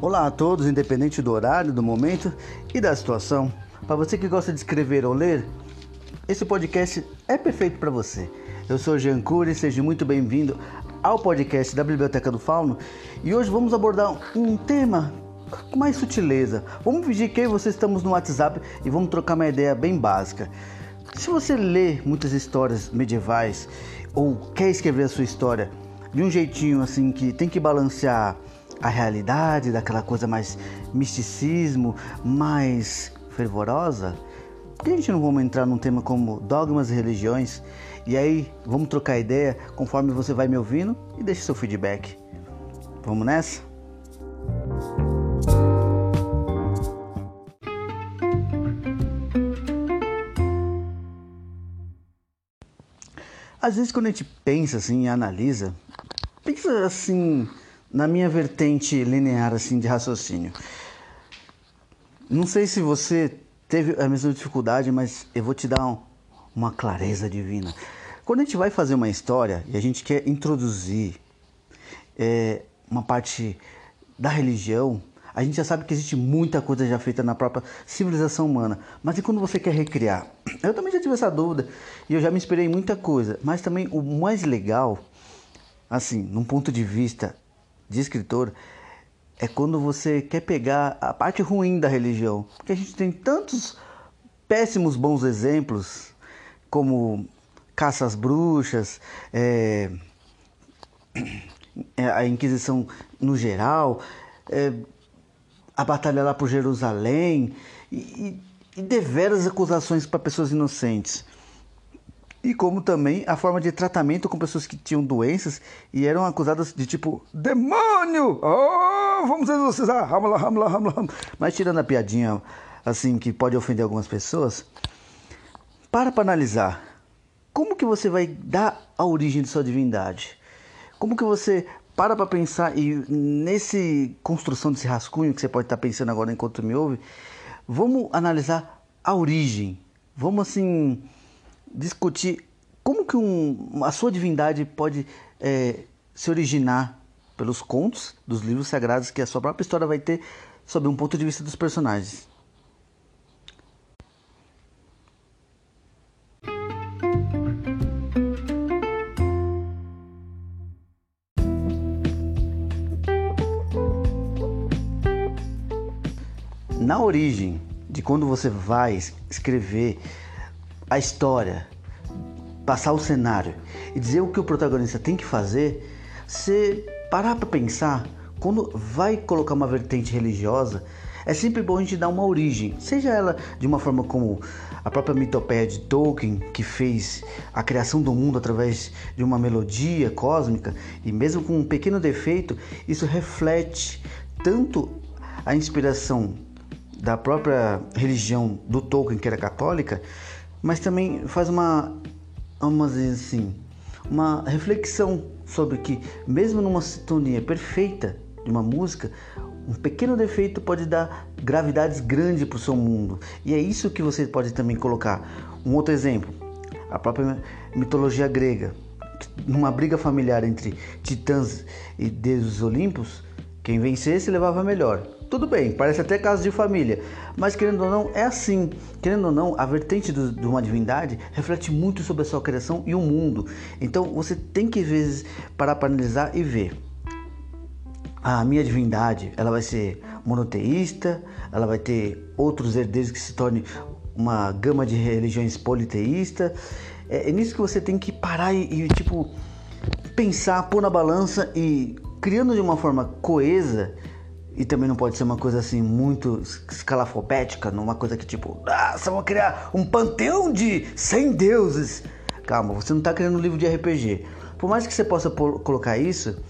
Olá a todos, independente do horário, do momento e da situação. Para você que gosta de escrever ou ler, esse podcast é perfeito para você. Eu sou Jean Cury, seja muito bem-vindo ao podcast da Biblioteca do Fauno e hoje vamos abordar um tema com mais sutileza. Vamos fingir que você estamos no WhatsApp e vamos trocar uma ideia bem básica. Se você lê muitas histórias medievais ou quer escrever a sua história de um jeitinho assim que tem que balancear a realidade, daquela coisa mais misticismo, mais fervorosa, por que a gente não vamos entrar num tema como dogmas e religiões? E aí vamos trocar ideia conforme você vai me ouvindo e deixe seu feedback. Vamos nessa? Às vezes quando a gente pensa assim analisa, pensa assim na minha vertente linear assim de raciocínio. Não sei se você teve a mesma dificuldade, mas eu vou te dar um, uma clareza divina. Quando a gente vai fazer uma história e a gente quer introduzir é, uma parte da religião, a gente já sabe que existe muita coisa já feita na própria civilização humana. Mas e quando você quer recriar? Eu também já tive essa dúvida e eu já me inspirei em muita coisa. Mas também o mais legal, assim, num ponto de vista de escritor é quando você quer pegar a parte ruim da religião. Porque a gente tem tantos péssimos bons exemplos, como caça às bruxas, é, é a Inquisição no geral, é, a batalha lá por Jerusalém, e, e deveras acusações para pessoas inocentes e como também a forma de tratamento com pessoas que tinham doenças e eram acusadas de tipo demônio, oh, vamos exorcizar, hamla, hamla, hamla, hamla. Mas tirando a piadinha assim que pode ofender algumas pessoas, para para analisar como que você vai dar a origem de sua divindade, como que você para para pensar e nesse construção desse rascunho que você pode estar pensando agora enquanto me ouve, vamos analisar a origem, vamos assim discutir como que um, a sua divindade pode é, se originar pelos contos dos livros sagrados que a sua própria história vai ter sob um ponto de vista dos personagens. Na origem de quando você vai escrever a história, passar o cenário e dizer o que o protagonista tem que fazer, você parar para pensar, quando vai colocar uma vertente religiosa, é sempre bom a gente dar uma origem, seja ela de uma forma como a própria mitopeia de Tolkien, que fez a criação do mundo através de uma melodia cósmica, e mesmo com um pequeno defeito, isso reflete tanto a inspiração da própria religião do Tolkien, que era católica, mas também faz uma, vamos dizer assim, uma reflexão sobre que mesmo numa sintonia perfeita de uma música, um pequeno defeito pode dar gravidades grandes para o seu mundo. E é isso que você pode também colocar. Um outro exemplo, a própria mitologia grega. Numa briga familiar entre titãs e deuses olímpicos, quem vencesse levava melhor. Tudo bem, parece até caso de família, mas querendo ou não, é assim. Querendo ou não, a vertente do, de uma divindade reflete muito sobre a sua criação e o mundo. Então você tem que, às vezes, parar para analisar e ver. A minha divindade, ela vai ser monoteísta, ela vai ter outros herdeiros que se tornem uma gama de religiões politeísta. É, é nisso que você tem que parar e, e tipo pensar, pôr na balança e criando de uma forma coesa e também não pode ser uma coisa assim muito escalafobética, numa coisa que tipo, ah, você vai criar um panteão de 100 deuses. Calma, você não está criando um livro de RPG. Por mais que você possa colocar isso,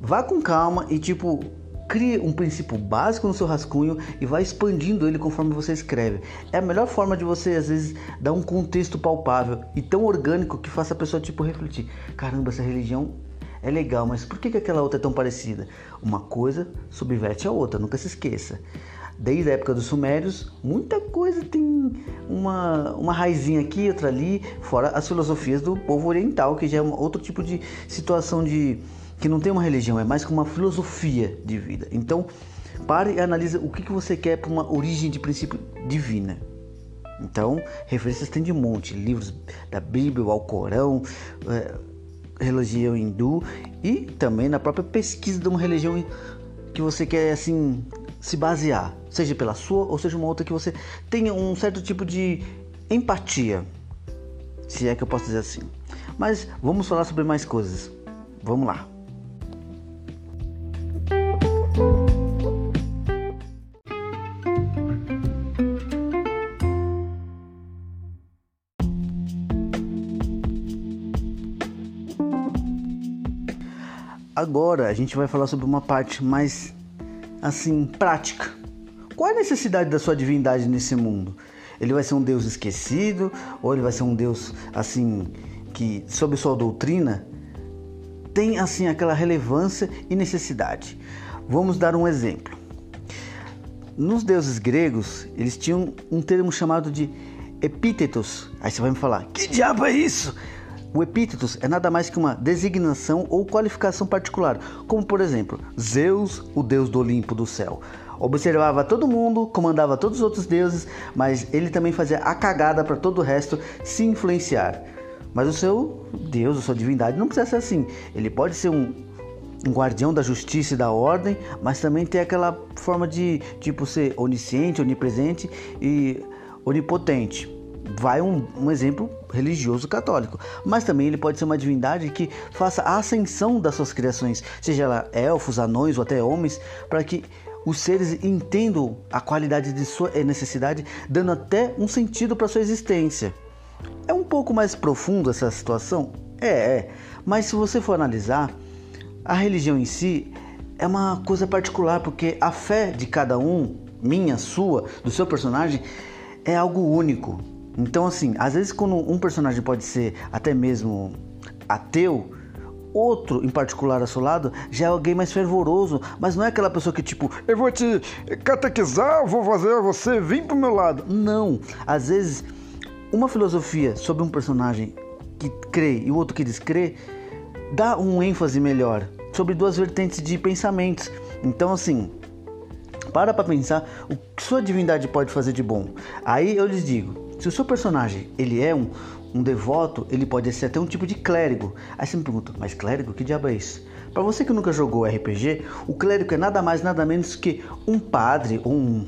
vá com calma e tipo, crie um princípio básico no seu rascunho e vá expandindo ele conforme você escreve. É a melhor forma de você às vezes dar um contexto palpável e tão orgânico que faça a pessoa tipo refletir. Caramba, essa religião é legal, mas por que, que aquela outra é tão parecida? Uma coisa subverte a outra, nunca se esqueça. Desde a época dos Sumérios, muita coisa tem uma, uma raizinha aqui, outra ali, fora as filosofias do povo oriental, que já é um outro tipo de situação de que não tem uma religião, é mais que uma filosofia de vida. Então, pare e analise o que, que você quer para uma origem de princípio divina. Então, referências tem de monte, livros da Bíblia, ao Corão, é, religião hindu e também na própria pesquisa de uma religião que você quer assim se basear, seja pela sua ou seja uma outra que você tenha um certo tipo de empatia, se é que eu posso dizer assim. Mas vamos falar sobre mais coisas. Vamos lá. Agora a gente vai falar sobre uma parte mais assim prática. Qual é a necessidade da sua divindade nesse mundo? Ele vai ser um Deus esquecido ou ele vai ser um Deus assim que sob sua doutrina tem assim aquela relevância e necessidade? Vamos dar um exemplo. Nos deuses gregos, eles tinham um termo chamado de epítetos. Aí você vai me falar: "Que diabo é isso?" O epítetos é nada mais que uma designação ou qualificação particular, como por exemplo, Zeus, o deus do Olimpo do céu. Observava todo mundo, comandava todos os outros deuses, mas ele também fazia a cagada para todo o resto se influenciar. Mas o seu Deus, a sua divindade, não precisa ser assim. Ele pode ser um, um guardião da justiça e da ordem, mas também tem aquela forma de tipo ser onisciente, onipresente e onipotente vai um, um, exemplo religioso católico, mas também ele pode ser uma divindade que faça a ascensão das suas criações, seja ela elfos, anões ou até homens, para que os seres entendam a qualidade de sua necessidade, dando até um sentido para sua existência. É um pouco mais profundo essa situação? É, é, mas se você for analisar, a religião em si é uma coisa particular, porque a fé de cada um, minha, sua, do seu personagem, é algo único. Então, assim, às vezes quando um personagem pode ser até mesmo ateu, outro em particular ao seu lado já é alguém mais fervoroso, mas não é aquela pessoa que tipo, eu vou te catequizar, vou fazer você vir pro meu lado. Não, às vezes uma filosofia sobre um personagem que crê e o outro que descrê dá um ênfase melhor sobre duas vertentes de pensamentos. Então assim, para para pensar o que sua divindade pode fazer de bom. Aí eu lhes digo, se o seu personagem ele é um, um devoto, ele pode ser até um tipo de clérigo. Aí você me pergunta, mas clérigo? Que diabo é isso? Para você que nunca jogou RPG, o clérigo é nada mais nada menos que um padre ou um,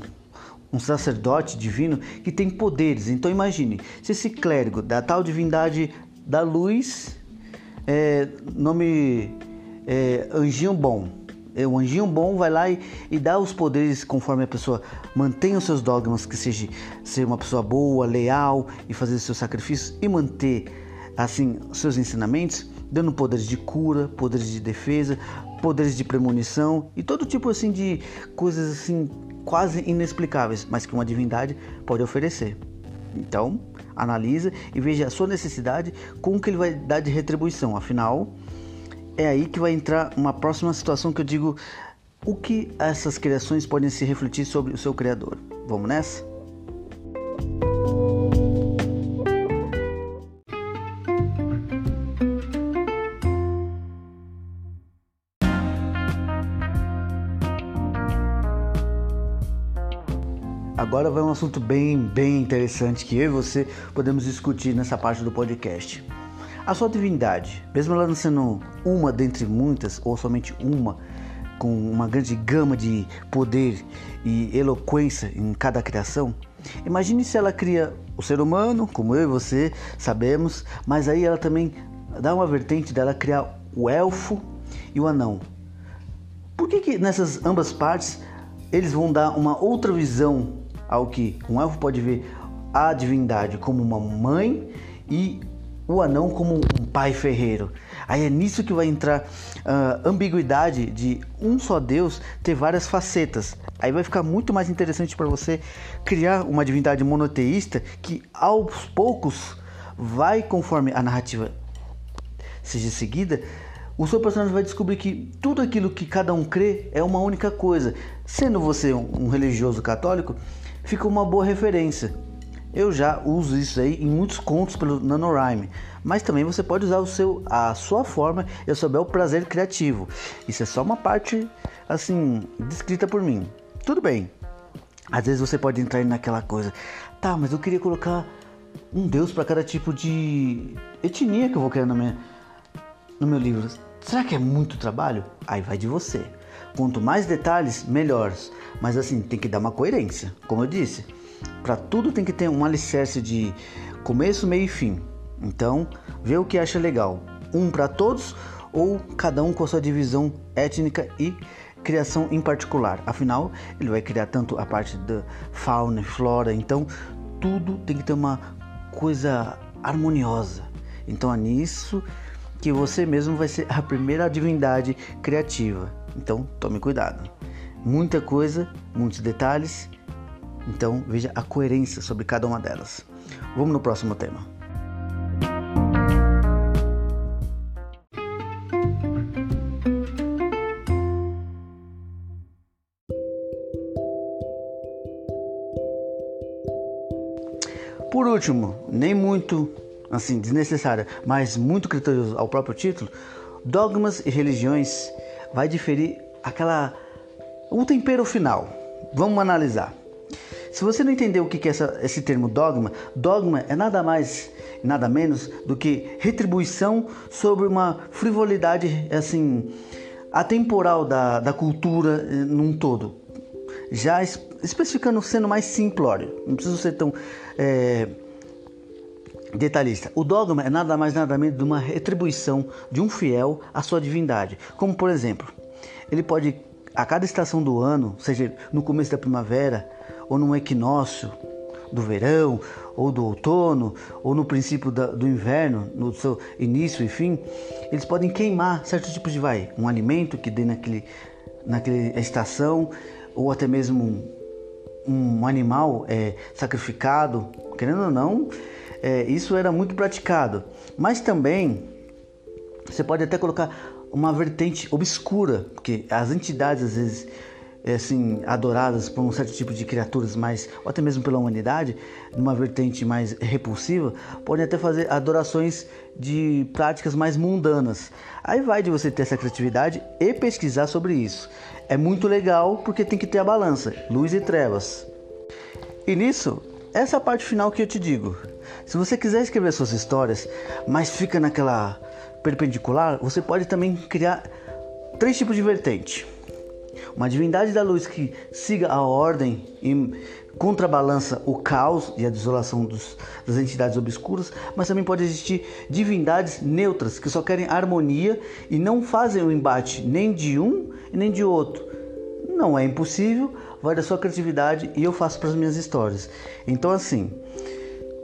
um sacerdote divino que tem poderes. Então imagine, se esse clérigo da tal divindade da luz, é, nome é, Anjinho Bom, é, o anjinho bom vai lá e, e dá os poderes conforme a pessoa mantém os seus dogmas, que seja ser uma pessoa boa, leal e fazer seus sacrifícios e manter assim seus ensinamentos, dando poderes de cura, poderes de defesa, poderes de premonição e todo tipo assim de coisas assim quase inexplicáveis, mas que uma divindade pode oferecer. Então, analisa e veja a sua necessidade com o que ele vai dar de retribuição. Afinal, é aí que vai entrar uma próxima situação que eu digo o que essas criações podem se refletir sobre o seu criador. Vamos nessa? Agora vai um assunto bem, bem interessante que eu e você podemos discutir nessa parte do podcast. A sua divindade, mesmo ela não sendo uma dentre muitas, ou somente uma, com uma grande gama de poder e eloquência em cada criação, imagine se ela cria o ser humano, como eu e você sabemos, mas aí ela também dá uma vertente dela criar o elfo e o anão. Por que, que nessas ambas partes eles vão dar uma outra visão ao que um elfo pode ver a divindade como uma mãe e o anão como um pai ferreiro. Aí é nisso que vai entrar a uh, ambiguidade de um só Deus ter várias facetas. Aí vai ficar muito mais interessante para você criar uma divindade monoteísta que aos poucos vai conforme a narrativa seja seguida, o seu personagem vai descobrir que tudo aquilo que cada um crê é uma única coisa. Sendo você um religioso católico, fica uma boa referência. Eu já uso isso aí em muitos contos pelo NaNoWriMo, mas também você pode usar o seu, a sua forma e o seu bel prazer criativo. Isso é só uma parte assim descrita por mim. Tudo bem. Às vezes você pode entrar naquela coisa, tá, mas eu queria colocar um Deus para cada tipo de etnia que eu vou criar no meu, no meu livro. Será que é muito trabalho? Aí vai de você. Quanto mais detalhes, melhores. Mas assim, tem que dar uma coerência, como eu disse. Para tudo tem que ter um alicerce de começo, meio e fim. Então, vê o que acha legal. Um para todos ou cada um com a sua divisão étnica e criação em particular. Afinal, ele vai criar tanto a parte da fauna e flora, então tudo tem que ter uma coisa harmoniosa. Então é nisso que você mesmo vai ser a primeira divindade criativa. Então tome cuidado. Muita coisa, muitos detalhes. Então veja a coerência sobre cada uma delas. Vamos no próximo tema. Por último, nem muito assim desnecessária, mas muito criterioso ao próprio título, dogmas e religiões vai diferir aquela o tempero final. Vamos analisar. Se você não entender o que é essa, esse termo dogma, dogma é nada mais, nada menos do que retribuição sobre uma frivolidade assim atemporal da, da cultura eh, num todo. Já especificando, sendo mais simplório, não precisa ser tão é, detalhista. O dogma é nada mais nada menos de uma retribuição de um fiel à sua divindade. Como por exemplo, ele pode a cada estação do ano, seja no começo da primavera ou no equinócio do verão ou do outono ou no princípio da, do inverno, no seu início e fim, eles podem queimar certos tipos de vai, um alimento que dê naquele naquela estação ou até mesmo um, um animal é, sacrificado, querendo ou não, é, isso era muito praticado. Mas também você pode até colocar uma vertente obscura, porque as entidades às vezes assim adoradas por um certo tipo de criaturas mais ou até mesmo pela humanidade, numa vertente mais repulsiva, podem até fazer adorações de práticas mais mundanas. Aí vai de você ter essa criatividade e pesquisar sobre isso. É muito legal porque tem que ter a balança, luz e trevas. E nisso, essa é parte final que eu te digo. Se você quiser escrever suas histórias, mas fica naquela perpendicular, você pode também criar três tipos de vertente. Uma divindade da luz que siga a ordem e contrabalança o caos e a desolação dos, das entidades obscuras, mas também pode existir divindades neutras que só querem harmonia e não fazem o embate nem de um e nem de outro. Não é impossível, vai da sua criatividade e eu faço para as minhas histórias. Então, assim,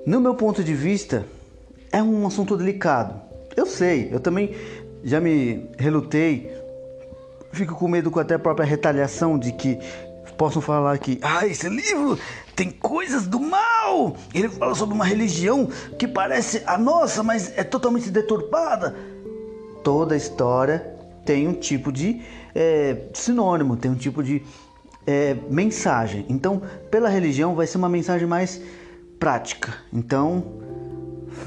no meu ponto de vista, é um assunto delicado. Eu sei, eu também já me relutei fico com medo com até a própria retaliação de que possam falar que, ah, esse livro tem coisas do mal. Ele fala sobre uma religião que parece a nossa, mas é totalmente deturpada. Toda história tem um tipo de é, sinônimo, tem um tipo de é, mensagem. Então, pela religião, vai ser uma mensagem mais prática. Então,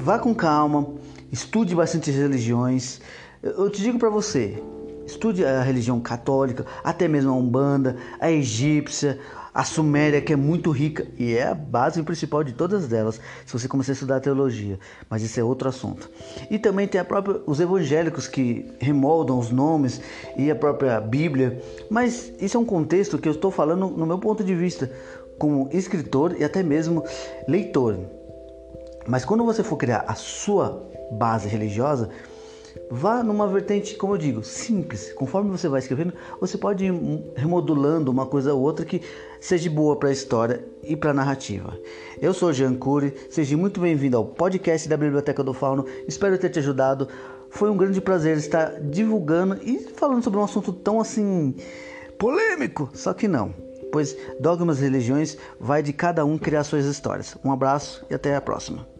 vá com calma, estude bastante religiões. Eu te digo para você, Estude a religião católica, até mesmo a Umbanda, a egípcia, a Suméria, que é muito rica e é a base principal de todas elas, se você começar a estudar a teologia, mas isso é outro assunto. E também tem a própria, os evangélicos que remoldam os nomes e a própria Bíblia, mas isso é um contexto que eu estou falando no meu ponto de vista, como escritor e até mesmo leitor. Mas quando você for criar a sua base religiosa, Vá numa vertente, como eu digo, simples. Conforme você vai escrevendo, você pode ir remodulando uma coisa ou outra que seja boa para a história e para a narrativa. Eu sou Jean Cury, seja muito bem-vindo ao podcast da Biblioteca do Fauno. Espero ter te ajudado. Foi um grande prazer estar divulgando e falando sobre um assunto tão assim polêmico, só que não, pois dogmas e religiões vai de cada um criar suas histórias. Um abraço e até a próxima.